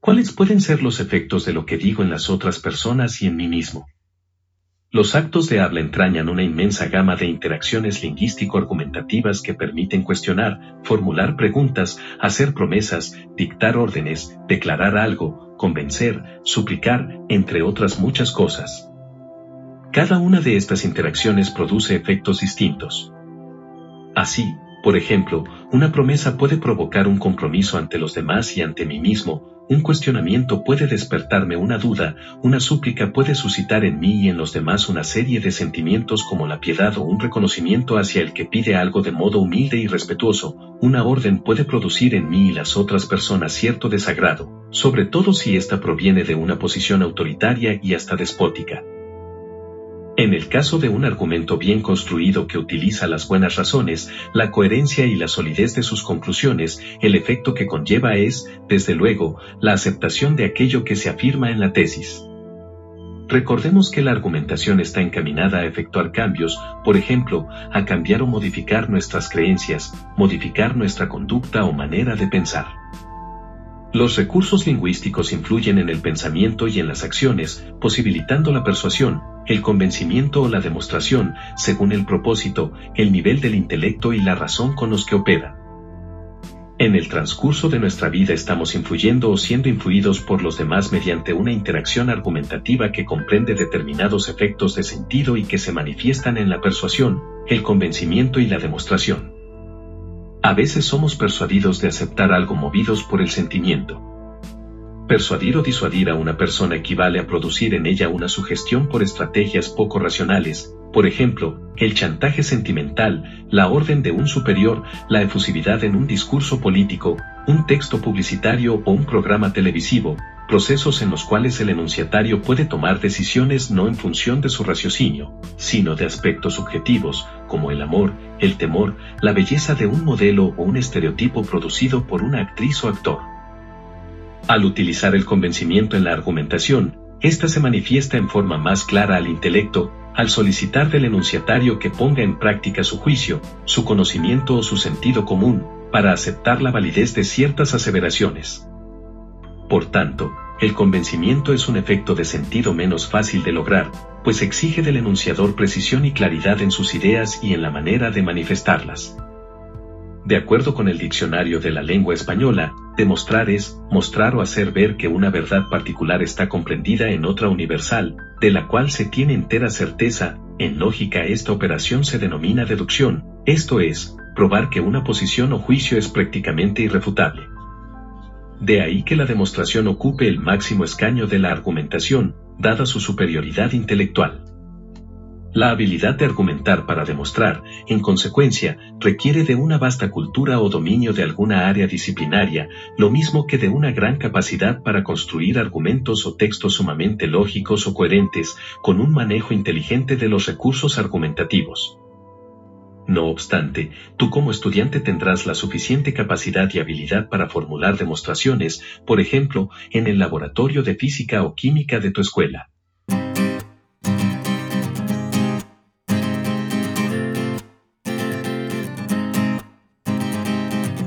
¿Cuáles pueden ser los efectos de lo que digo en las otras personas y en mí mismo? Los actos de habla entrañan una inmensa gama de interacciones lingüístico-argumentativas que permiten cuestionar, formular preguntas, hacer promesas, dictar órdenes, declarar algo, convencer, suplicar, entre otras muchas cosas. Cada una de estas interacciones produce efectos distintos. Así, por ejemplo, una promesa puede provocar un compromiso ante los demás y ante mí mismo, un cuestionamiento puede despertarme una duda, una súplica puede suscitar en mí y en los demás una serie de sentimientos como la piedad o un reconocimiento hacia el que pide algo de modo humilde y respetuoso, una orden puede producir en mí y las otras personas cierto desagrado, sobre todo si ésta proviene de una posición autoritaria y hasta despótica. En el caso de un argumento bien construido que utiliza las buenas razones, la coherencia y la solidez de sus conclusiones, el efecto que conlleva es, desde luego, la aceptación de aquello que se afirma en la tesis. Recordemos que la argumentación está encaminada a efectuar cambios, por ejemplo, a cambiar o modificar nuestras creencias, modificar nuestra conducta o manera de pensar. Los recursos lingüísticos influyen en el pensamiento y en las acciones, posibilitando la persuasión, el convencimiento o la demostración, según el propósito, el nivel del intelecto y la razón con los que opera. En el transcurso de nuestra vida estamos influyendo o siendo influidos por los demás mediante una interacción argumentativa que comprende determinados efectos de sentido y que se manifiestan en la persuasión, el convencimiento y la demostración. A veces somos persuadidos de aceptar algo movidos por el sentimiento. Persuadir o disuadir a una persona equivale a producir en ella una sugestión por estrategias poco racionales, por ejemplo, el chantaje sentimental, la orden de un superior, la efusividad en un discurso político, un texto publicitario o un programa televisivo, procesos en los cuales el enunciatario puede tomar decisiones no en función de su raciocinio, sino de aspectos subjetivos, como el amor, el temor, la belleza de un modelo o un estereotipo producido por una actriz o actor. Al utilizar el convencimiento en la argumentación, ésta se manifiesta en forma más clara al intelecto, al solicitar del enunciatario que ponga en práctica su juicio, su conocimiento o su sentido común, para aceptar la validez de ciertas aseveraciones. Por tanto, el convencimiento es un efecto de sentido menos fácil de lograr, pues exige del enunciador precisión y claridad en sus ideas y en la manera de manifestarlas. De acuerdo con el diccionario de la lengua española, demostrar es mostrar o hacer ver que una verdad particular está comprendida en otra universal, de la cual se tiene entera certeza, en lógica esta operación se denomina deducción, esto es, probar que una posición o juicio es prácticamente irrefutable. De ahí que la demostración ocupe el máximo escaño de la argumentación, dada su superioridad intelectual. La habilidad de argumentar para demostrar, en consecuencia, requiere de una vasta cultura o dominio de alguna área disciplinaria, lo mismo que de una gran capacidad para construir argumentos o textos sumamente lógicos o coherentes, con un manejo inteligente de los recursos argumentativos. No obstante, tú como estudiante tendrás la suficiente capacidad y habilidad para formular demostraciones, por ejemplo, en el laboratorio de física o química de tu escuela.